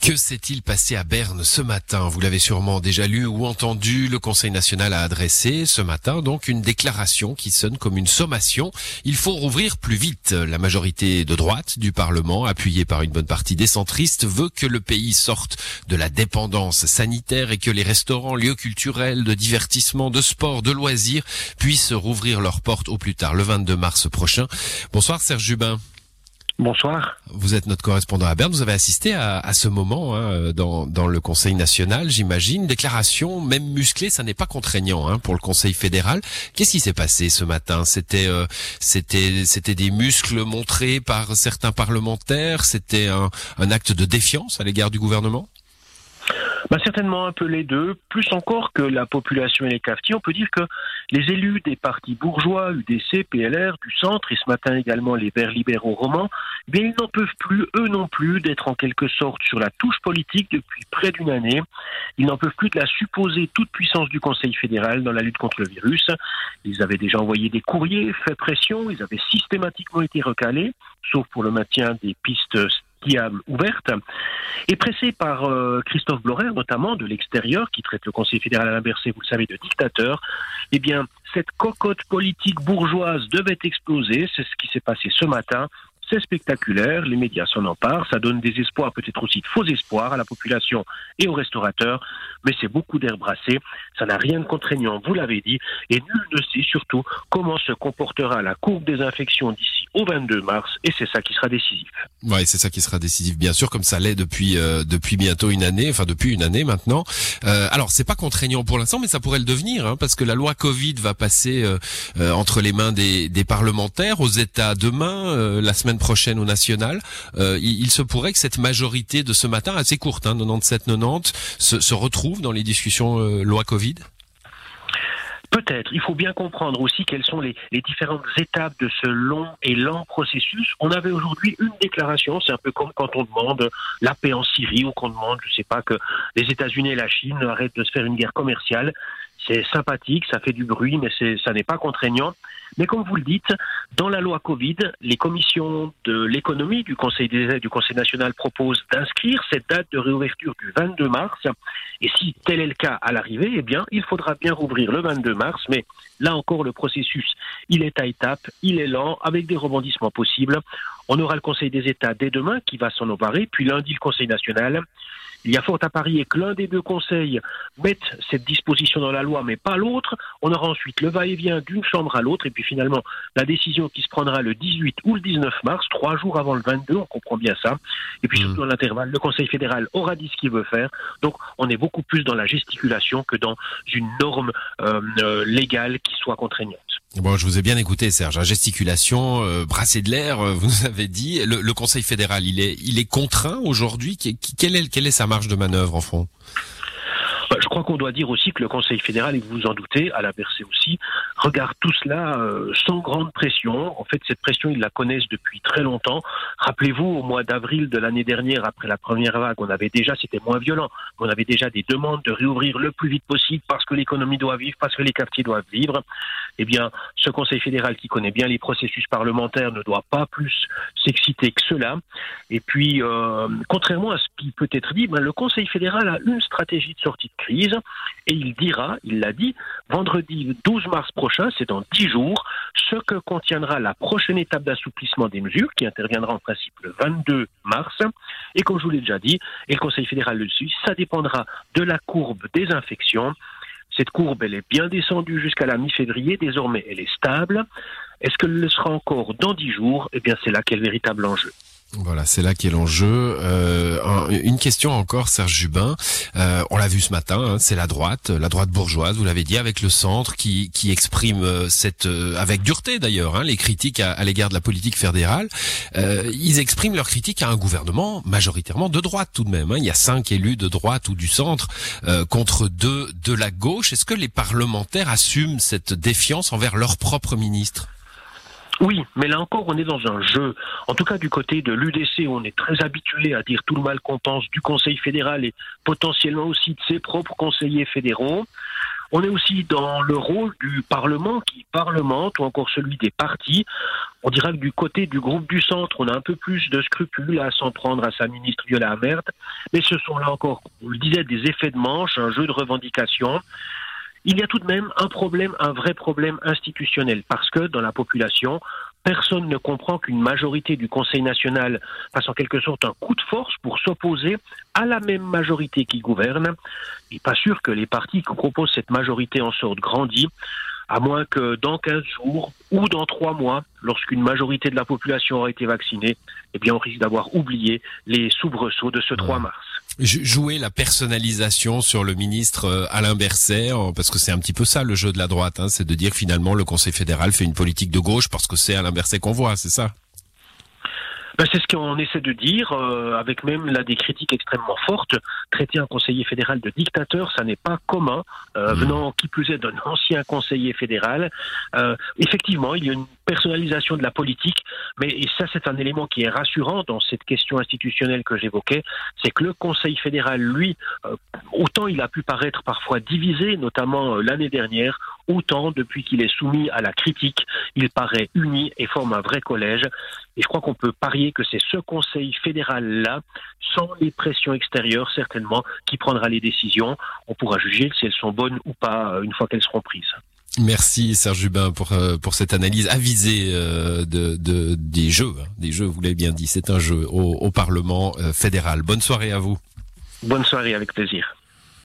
Que s'est-il passé à Berne ce matin? Vous l'avez sûrement déjà lu ou entendu. Le Conseil national a adressé ce matin donc une déclaration qui sonne comme une sommation. Il faut rouvrir plus vite. La majorité de droite du Parlement, appuyée par une bonne partie des centristes, veut que le pays sorte de la dépendance sanitaire et que les restaurants, lieux culturels, de divertissement, de sport, de loisirs puissent rouvrir leurs portes au plus tard le 22 mars prochain. Bonsoir Serge Jubin. Bonsoir. Vous êtes notre correspondant à Berne. Vous avez assisté à, ce moment hein, dans, le Conseil national, j'imagine. Déclaration, même musclée, ça n'est pas contraignant hein, pour le Conseil fédéral. Qu'est-ce qui s'est passé ce matin? C'était euh, des muscles montrés par certains parlementaires? C'était un acte de défiance à l'égard du gouvernement? Bah, Certainement un peu les deux, plus encore que la population et les cafetiers. On peut dire que les élus des partis bourgeois, UDC, PLR, du centre, et ce matin également les Verts libéraux romans, eh bien, ils n'en peuvent plus, eux non plus, d'être en quelque sorte sur la touche politique depuis près d'une année. Ils n'en peuvent plus de la supposée toute puissance du Conseil fédéral dans la lutte contre le virus. Ils avaient déjà envoyé des courriers, fait pression, ils avaient systématiquement été recalés, sauf pour le maintien des pistes ouverte, et pressé par euh, Christophe Blorer, notamment de l'extérieur, qui traite le Conseil fédéral à Bercé, vous le savez, de dictateur, eh bien, cette cocotte politique bourgeoise devait exploser. C'est ce qui s'est passé ce matin. C'est spectaculaire, les médias s'en emparent, ça donne des espoirs, peut-être aussi de faux espoirs à la population et aux restaurateurs, mais c'est beaucoup d'air brassé, ça n'a rien de contraignant, vous l'avez dit, et nul ne sait surtout comment se comportera la courbe des infections d'ici au 22 mars, et c'est ça qui sera décisif. Oui, c'est ça qui sera décisif, bien sûr, comme ça l'est depuis euh, depuis bientôt une année, enfin depuis une année maintenant. Euh, alors c'est pas contraignant pour l'instant, mais ça pourrait le devenir, hein, parce que la loi Covid va passer euh, euh entre les mains des, des parlementaires, aux États demain, euh, la semaine prochaine au national. Euh, il, il, se pourrait que cette majorité de ce matin, assez courte, hein, 97-90, se, se, retrouve dans les discussions loi Covid Peut-être. Il faut bien comprendre aussi quelles sont les, différentes étapes de ce long et lent processus. On avait aujourd'hui une déclaration, c'est un peu comme quand on demande la paix en Syrie ou qu'on demande, je sais pas, que les États-Unis et la Chine arrêtent de se faire une guerre commerciale. C'est sympathique, ça fait du bruit, mais ça n'est pas contraignant. Mais comme vous le dites, dans la loi Covid, les commissions de l'économie du Conseil des du Conseil national proposent d'inscrire cette date de réouverture du 22 mars. Et si tel est le cas à l'arrivée, eh bien, il faudra bien rouvrir le 22 mars. Mais là encore, le processus, il est à étapes, il est lent, avec des rebondissements possibles. On aura le Conseil des États dès demain qui va s'en emparer, puis lundi le Conseil national. Il y a fort à parier que l'un des deux conseils mette cette disposition dans la loi, mais pas l'autre. On aura ensuite le va-et-vient d'une chambre à l'autre, et puis finalement la décision qui se prendra le 18 ou le 19 mars, trois jours avant le 22, on comprend bien ça. Et puis surtout mmh. dans l'intervalle, le Conseil fédéral aura dit ce qu'il veut faire. Donc on est beaucoup plus dans la gesticulation que dans une norme euh, euh, légale qui soit contraignante. Bon, je vous ai bien écouté, Serge. Gesticulation, euh, brasser de l'air, euh, vous nous avez dit. Le, le, Conseil fédéral, il est, il est contraint aujourd'hui? Quelle est, quelle est sa marge de manœuvre en fond? Je crois qu'on doit dire aussi que le Conseil fédéral, et vous vous en doutez, à la Bercé aussi, regarde tout cela euh, sans grande pression. En fait, cette pression, ils la connaissent depuis très longtemps. Rappelez-vous, au mois d'avril de l'année dernière, après la première vague, on avait déjà, c'était moins violent, on avait déjà des demandes de réouvrir le plus vite possible parce que l'économie doit vivre, parce que les quartiers doivent vivre. Eh bien, ce Conseil fédéral qui connaît bien les processus parlementaires ne doit pas plus s'exciter que cela. Et puis, euh, contrairement à ce qui peut être dit, ben, le Conseil fédéral a une stratégie de sortie crise et il dira, il l'a dit, vendredi 12 mars prochain, c'est dans 10 jours, ce que contiendra la prochaine étape d'assouplissement des mesures qui interviendra en principe le 22 mars. Et comme je vous l'ai déjà dit, et le Conseil fédéral le suit, ça dépendra de la courbe des infections. Cette courbe, elle est bien descendue jusqu'à la mi-février. Désormais, elle est stable. Est-ce qu'elle le sera encore dans dix jours? Eh bien, c'est là qu'est le véritable enjeu. Voilà, c'est là qu'est l'enjeu. Euh, une question encore, Serge Jubin. Euh, on l'a vu ce matin, hein, c'est la droite, la droite bourgeoise, vous l'avez dit, avec le centre qui, qui exprime euh, cette, avec dureté d'ailleurs, hein, les critiques à, l'égard de la politique fédérale. Ils expriment leurs critiques à un gouvernement majoritairement de droite tout de même. Hein. Il y a cinq élus de droite ou du centre contre deux de la gauche. Est-ce que les parlementaires assument cette défiance envers leur propre ministre? Oui, mais là encore, on est dans un jeu. En tout cas, du côté de l'UDC, on est très habitué à dire tout le mal qu'on pense du Conseil fédéral et potentiellement aussi de ses propres conseillers fédéraux. On est aussi dans le rôle du Parlement qui parlemente ou encore celui des partis. On dirait que du côté du groupe du centre, on a un peu plus de scrupules à s'en prendre à sa ministre Viola Merde. Mais ce sont là encore, on le disait, des effets de manche, un jeu de revendication. Il y a tout de même un problème, un vrai problème institutionnel, parce que dans la population, personne ne comprend qu'une majorité du Conseil national fasse en quelque sorte un coup de force pour s'opposer à la même majorité qui gouverne. Il n'est pas sûr que les partis qui proposent cette majorité en sortent grandis, à moins que dans 15 jours ou dans 3 mois, lorsqu'une majorité de la population aura été vaccinée, eh bien on risque d'avoir oublié les soubresauts de ce 3 mars. Jouer la personnalisation sur le ministre euh, Alain Berset, parce que c'est un petit peu ça le jeu de la droite, hein, c'est de dire finalement le Conseil fédéral fait une politique de gauche parce que c'est Alain Berset qu'on voit, c'est ça? Ben, c'est ce qu'on essaie de dire, euh, avec même là des critiques extrêmement fortes. Traiter un conseiller fédéral de dictateur, ça n'est pas commun, euh, mmh. venant qui plus est d'un ancien conseiller fédéral. Euh, effectivement, il y a une personnalisation de la politique, mais et ça c'est un élément qui est rassurant dans cette question institutionnelle que j'évoquais, c'est que le Conseil fédéral, lui, euh, autant il a pu paraître parfois divisé, notamment l'année dernière, autant depuis qu'il est soumis à la critique, il paraît uni et forme un vrai collège. Et je crois qu'on peut parier que c'est ce Conseil fédéral-là, sans les pressions extérieures certainement, qui prendra les décisions. On pourra juger si elles sont bonnes ou pas euh, une fois qu'elles seront prises. Merci Serge Jubin pour euh, pour cette analyse avisée euh, de, de des jeux, hein. des jeux. Vous l'avez bien dit, c'est un jeu au, au Parlement fédéral. Bonne soirée à vous. Bonne soirée, avec plaisir.